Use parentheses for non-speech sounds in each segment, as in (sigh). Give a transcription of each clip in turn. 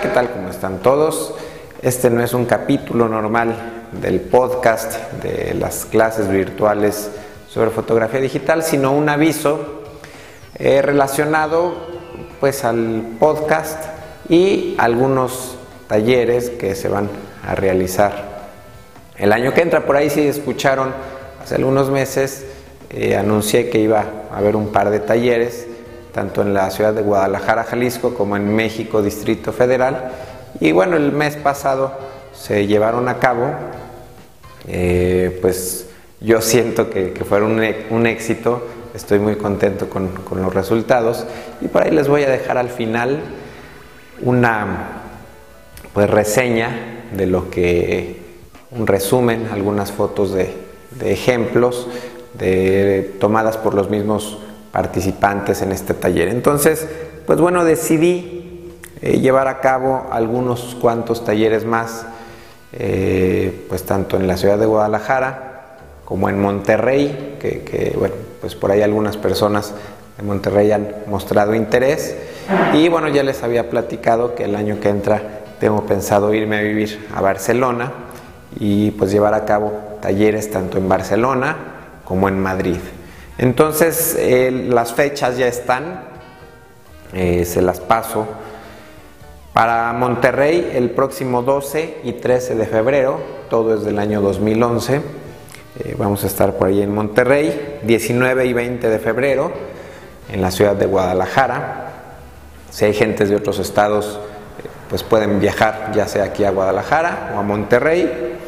¿qué tal? ¿Cómo están todos? Este no es un capítulo normal del podcast de las clases virtuales sobre fotografía digital, sino un aviso eh, relacionado pues al podcast y algunos talleres que se van a realizar el año que entra. Por ahí si escucharon hace algunos meses, eh, anuncié que iba a haber un par de talleres tanto en la ciudad de Guadalajara, Jalisco, como en México, Distrito Federal. Y bueno, el mes pasado se llevaron a cabo, eh, pues yo siento que, fueron un, éxito, estoy muy contento con, los resultados y por ahí les voy a dejar al final una pues reseña de lo que, un resumen, algunas fotos de, de ejemplos de, tomadas por los mismos participantes en este taller. Entonces, pues bueno, decidí eh, llevar a cabo algunos cuantos talleres más, eh, pues tanto en la ciudad de Guadalajara como en Monterrey, que, bueno, pues por ahí algunas personas de Monterrey han mostrado interés. Y bueno, ya les había platicado que el año que entra tengo pensado irme a vivir a Barcelona y pues llevar a cabo talleres tanto en Barcelona como en Madrid. Entonces, las fechas ya están, eh, se las paso. Para Monterrey, el próximo 12 y 13 de febrero, todo es del año 2011. Eh, vamos a estar por ahí en Monterrey, 19 y 20 de febrero, en la ciudad de Guadalajara. Si hay gentes de otros estados, eh, pues pueden viajar ya sea aquí a Guadalajara o a Monterrey.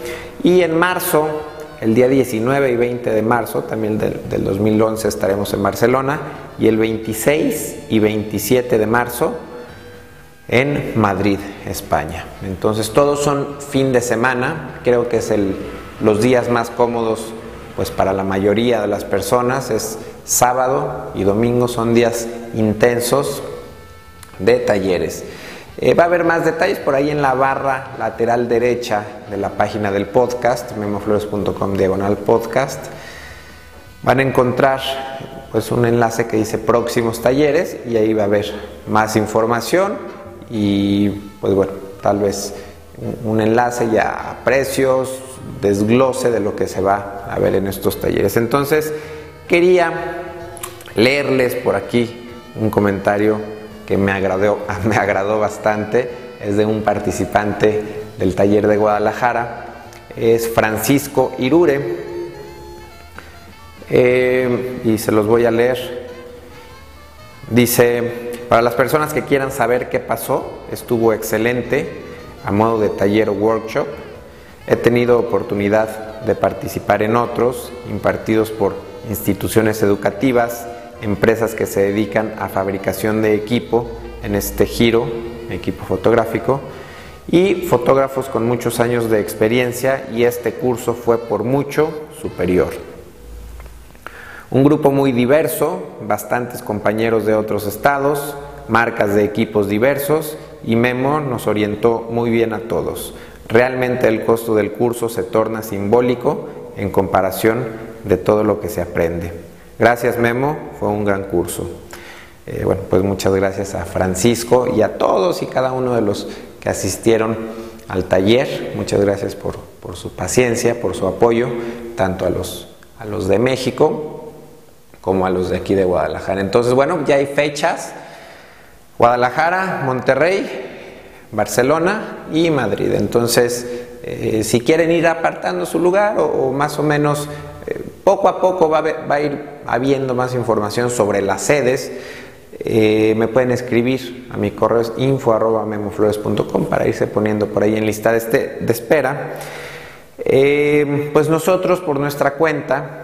Y en marzo el día 19 y 20 de marzo, también del, 2011, estaremos en Barcelona. Y el 26 y 27 de marzo en Madrid, España. Entonces todos son fin de semana. Creo que es el, los días más cómodos pues para la mayoría de las personas. Es sábado y domingo son días intensos de talleres. Eh, va a haber más detalles por ahí en la barra lateral derecha de la página del podcast, memoflores.com diagonal podcast. Van a encontrar pues un enlace que dice próximos talleres y ahí va a haber más información y pues bueno, tal vez un enlace ya a precios, desglose de lo que se va a ver en estos talleres. Entonces, quería leerles por aquí un comentario que me agradó, (laughs) me agradó bastante, es de un participante del taller de Guadalajara, es Francisco Irure, eh, y se los voy a leer. Dice, para las personas que quieran saber qué pasó, estuvo excelente a modo de taller o workshop. He tenido oportunidad de participar en otros impartidos por instituciones educativas empresas que se dedican a fabricación de equipo en este giro, equipo fotográfico, y fotógrafos con muchos años de experiencia y este curso fue por mucho superior. Un grupo muy diverso, bastantes compañeros de otros estados, marcas de equipos diversos y Memo nos orientó muy bien a todos. Realmente el costo del curso se torna simbólico en comparación de todo lo que se aprende. Gracias Memo, fue un gran curso. Eh, bueno, pues muchas gracias a Francisco y a todos y cada uno de los que asistieron al taller. Muchas gracias por, su paciencia, por su apoyo, tanto a los, a los de México como a los de aquí de Guadalajara. Entonces, bueno, ya hay fechas. Guadalajara, Monterrey, Barcelona y Madrid. Entonces, eh, si quieren ir apartando su lugar o más o menos poco a poco va a, ir habiendo más información sobre las sedes. Eh, me pueden escribir a mi correo es info.memoflores.com para irse poniendo por ahí en lista de, este, espera. Eh, pues nosotros por nuestra cuenta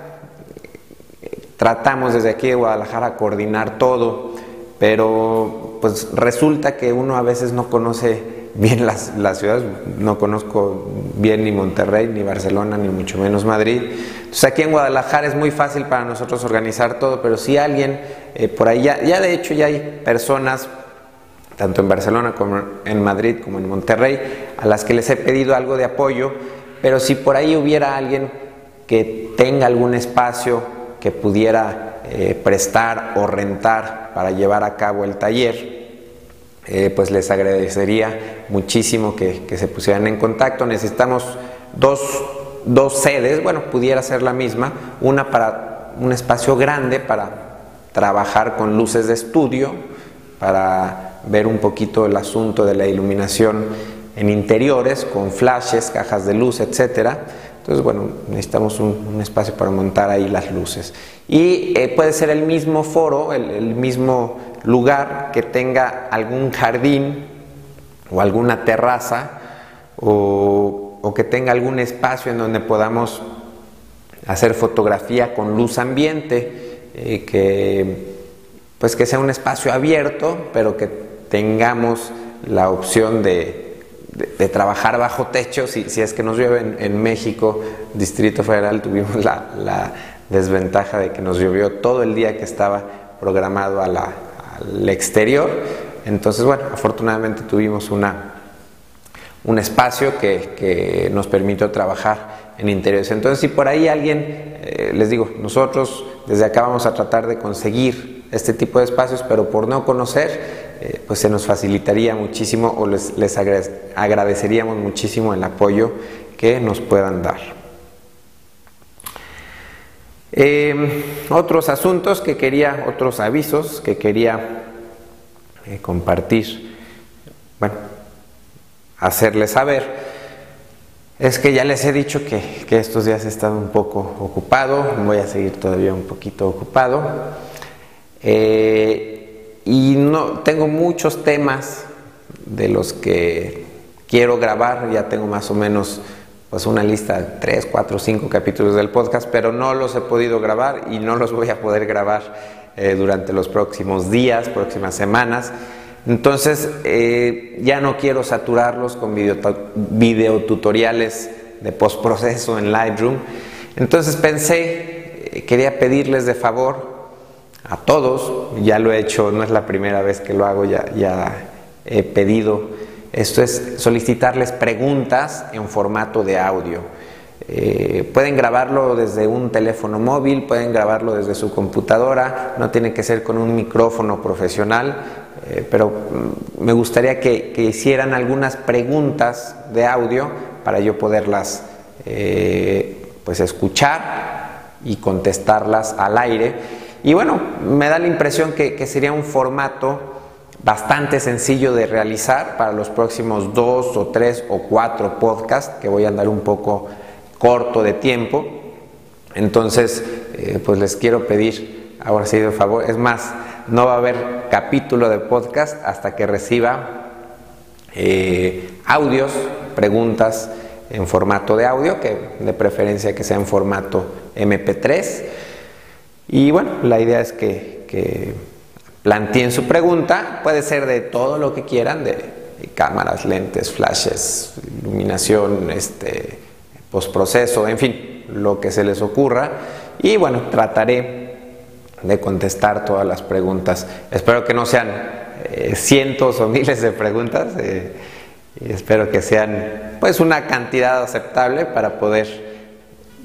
tratamos desde aquí de Guadalajara coordinar todo, pero pues resulta que uno a veces no conoce bien las, ciudades, no conozco bien ni Monterrey, ni Barcelona, ni mucho menos Madrid. Entonces aquí en Guadalajara es muy fácil para nosotros organizar todo, pero si alguien eh, por ahí, ya, de hecho ya hay personas, tanto en Barcelona como en Madrid, como en Monterrey, a las que les he pedido algo de apoyo, pero si por ahí hubiera alguien que tenga algún espacio que pudiera eh, prestar o rentar para llevar a cabo el taller, eh, pues les agradecería muchísimo que, se pusieran en contacto. Necesitamos dos, dos sedes, bueno, pudiera ser la misma, una para un espacio grande para trabajar con luces de estudio, para ver un poquito el asunto de la iluminación en interiores, con flashes, cajas de luz, etcétera. Entonces, bueno, necesitamos un, espacio para montar ahí las luces. Y eh, puede ser el mismo foro, el, mismo lugar que tenga algún jardín o alguna terraza o, o que tenga algún espacio en donde podamos hacer fotografía con luz ambiente, eh, que pues que sea un espacio abierto, pero que tengamos la opción de, trabajar bajo techo. Si, si, es que nos llueve en, México, Distrito Federal, tuvimos la, desventaja de que nos llovió todo el día que estaba programado exterior. Entonces, bueno, afortunadamente tuvimos una, un espacio que, nos permitió trabajar en interiores. Entonces, si por ahí alguien, eh, les digo, nosotros desde acá vamos a tratar de conseguir este tipo de espacios, pero por no conocer, eh, pues se nos facilitaría muchísimo o les, les agradeceríamos muchísimo el apoyo que nos puedan dar. Eh, otros asuntos que quería, otros avisos que quería eh, compartir, bueno, hacerles saber, es que ya les he dicho que, que estos días he estado un poco ocupado, voy a seguir todavía un poquito ocupado. Eh, y no, tengo muchos temas de los que quiero grabar, ya tengo más o menos pues una lista de 3, 4, 5 capítulos del podcast, pero no los he podido grabar y no los voy a poder grabar eh, durante los próximos días, próximas semanas. Entonces eh, ya no quiero saturarlos con video, tutoriales de postproceso en Lightroom. Entonces pensé, quería pedirles de favor a todos, ya lo he hecho, no es la primera vez que lo hago, ya, ya he pedido, esto es solicitarles preguntas en formato de audio. Eh, pueden grabarlo desde un teléfono móvil, pueden grabarlo desde su computadora, no tiene que ser con un micrófono profesional, eh, pero mm, me gustaría que, hicieran algunas preguntas de audio para yo poderlas eh, pues escuchar y contestarlas al aire y bueno, me da la impresión que, sería un formato bastante sencillo de realizar para los próximos dos o tres o cuatro podcasts, que voy a andar un poco corto de tiempo. Entonces, eh, pues les quiero pedir, ahora sí de favor, es más, no va a haber capítulo de podcast hasta que reciba eh, audios, preguntas en formato de audio, que de preferencia que sea en formato MP3 y bueno, la idea es que, planteen su pregunta, puede ser de todo lo que quieran, de cámaras, lentes, flashes, iluminación, este, postproceso, en fin, lo que se les ocurra. Y bueno, trataré de contestar todas las preguntas. Espero que no sean eh, cientos o miles de preguntas. Eh, y espero que sean pues una cantidad aceptable para poder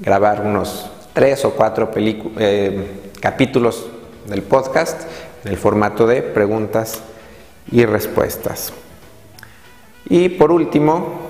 grabar unos tres o cuatro eh, capítulos del podcast en el formato de preguntas y respuestas. Y por último,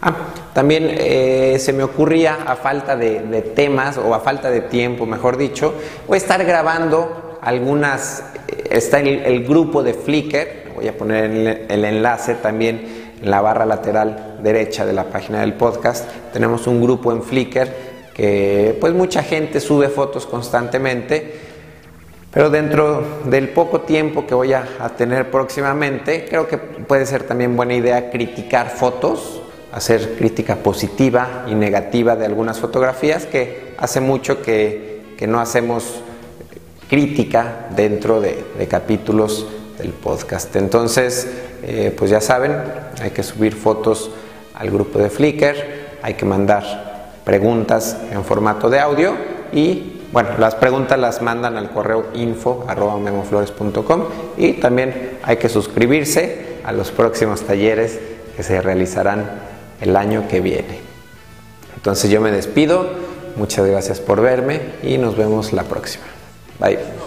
ah, también eh, se me ocurría a falta de, temas o a falta de tiempo, mejor dicho, voy a estar grabando algunas, eh, está el, el grupo de Flickr, voy a poner el, el enlace también en la barra lateral derecha de la página del podcast tenemos un grupo en Flickr que pues mucha gente sube fotos constantemente, pero dentro del poco tiempo que voy a, tener próximamente, creo que puede ser también buena idea criticar fotos, hacer crítica positiva y negativa de algunas fotografías, que hace mucho que, no hacemos crítica dentro de, capítulos del podcast. Entonces, eh, pues ya saben, hay que subir fotos al grupo de Flickr, hay que mandar preguntas en formato de audio y bueno, las preguntas las mandan al correo info memoflores.com y también hay que suscribirse a los próximos talleres que se realizarán el año que viene. Entonces yo me despido, muchas gracias por verme y nos vemos la próxima. Bye.